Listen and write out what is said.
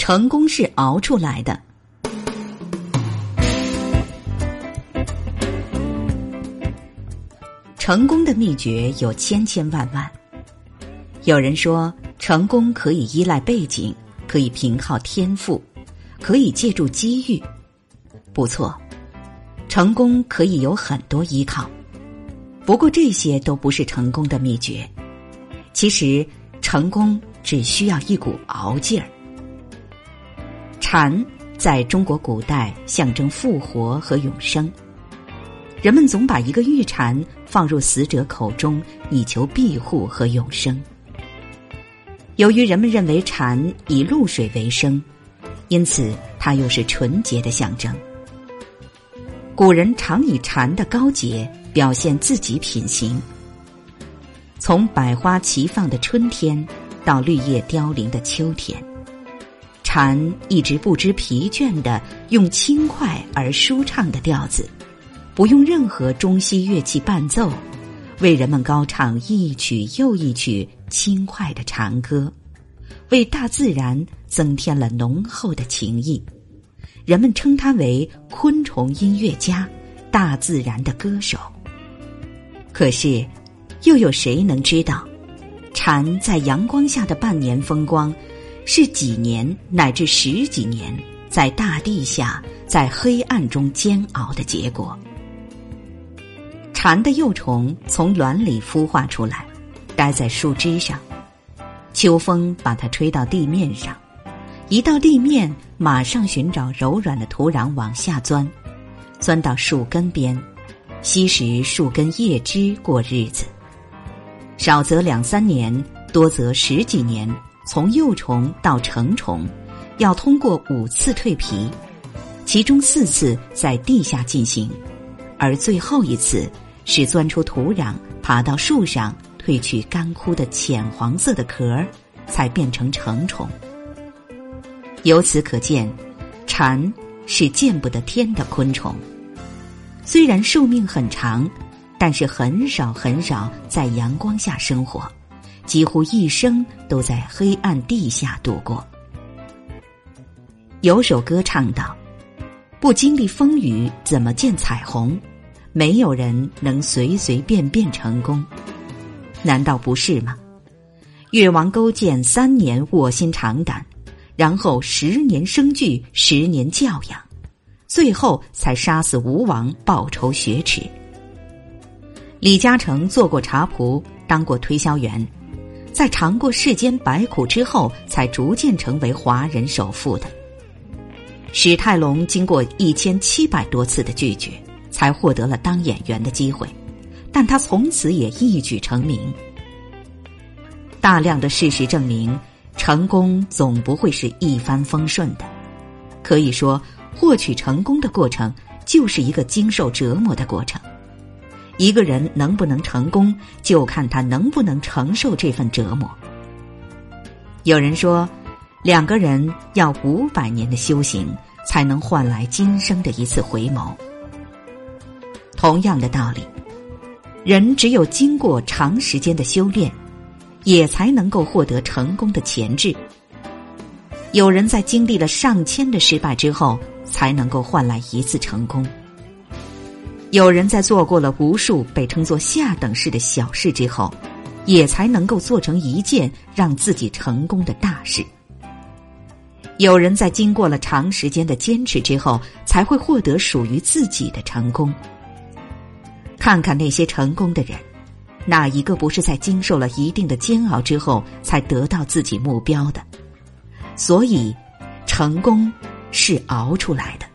成功是熬出来的。成功的秘诀有千千万万。有人说，成功可以依赖背景，可以凭靠天赋，可以借助机遇。不错，成功可以有很多依靠。不过这些都不是成功的秘诀。其实，成功只需要一股熬劲儿。蝉在中国古代象征复活和永生，人们总把一个玉蝉放入死者口中，以求庇护和永生。由于人们认为蝉以露水为生，因此它又是纯洁的象征。古人常以蝉的高洁表现自己品行。从百花齐放的春天，到绿叶凋零的秋天。蝉一直不知疲倦的用轻快而舒畅的调子，不用任何中西乐器伴奏，为人们高唱一曲又一曲轻快的长歌，为大自然增添了浓厚的情谊。人们称他为昆虫音乐家，大自然的歌手。可是，又有谁能知道，蝉在阳光下的半年风光？是几年乃至十几年，在大地下、在黑暗中煎熬的结果。蝉的幼虫从卵里孵化出来，待在树枝上，秋风把它吹到地面上，一到地面，马上寻找柔软的土壤往下钻，钻到树根边，吸食树根叶枝过日子。少则两三年，多则十几年。从幼虫到成虫，要通过五次蜕皮，其中四次在地下进行，而最后一次是钻出土壤，爬到树上，褪去干枯的浅黄色的壳，才变成成虫。由此可见，蝉是见不得天的昆虫，虽然寿命很长，但是很少很少在阳光下生活。几乎一生都在黑暗地下度过。有首歌唱道：“不经历风雨，怎么见彩虹？没有人能随随便便成功，难道不是吗？越王勾践三年卧薪尝胆，然后十年生聚，十年教养，最后才杀死吴王，报仇雪耻。李嘉诚做过茶仆，当过推销员。”在尝过世间百苦之后，才逐渐成为华人首富的。史泰龙经过一千七百多次的拒绝，才获得了当演员的机会，但他从此也一举成名。大量的事实证明，成功总不会是一帆风顺的。可以说，获取成功的过程就是一个经受折磨的过程。一个人能不能成功，就看他能不能承受这份折磨。有人说，两个人要五百年的修行，才能换来今生的一次回眸。同样的道理，人只有经过长时间的修炼，也才能够获得成功的潜质。有人在经历了上千的失败之后，才能够换来一次成功。有人在做过了无数被称作下等事的小事之后，也才能够做成一件让自己成功的大事。有人在经过了长时间的坚持之后，才会获得属于自己的成功。看看那些成功的人，哪一个不是在经受了一定的煎熬之后才得到自己目标的？所以，成功是熬出来的。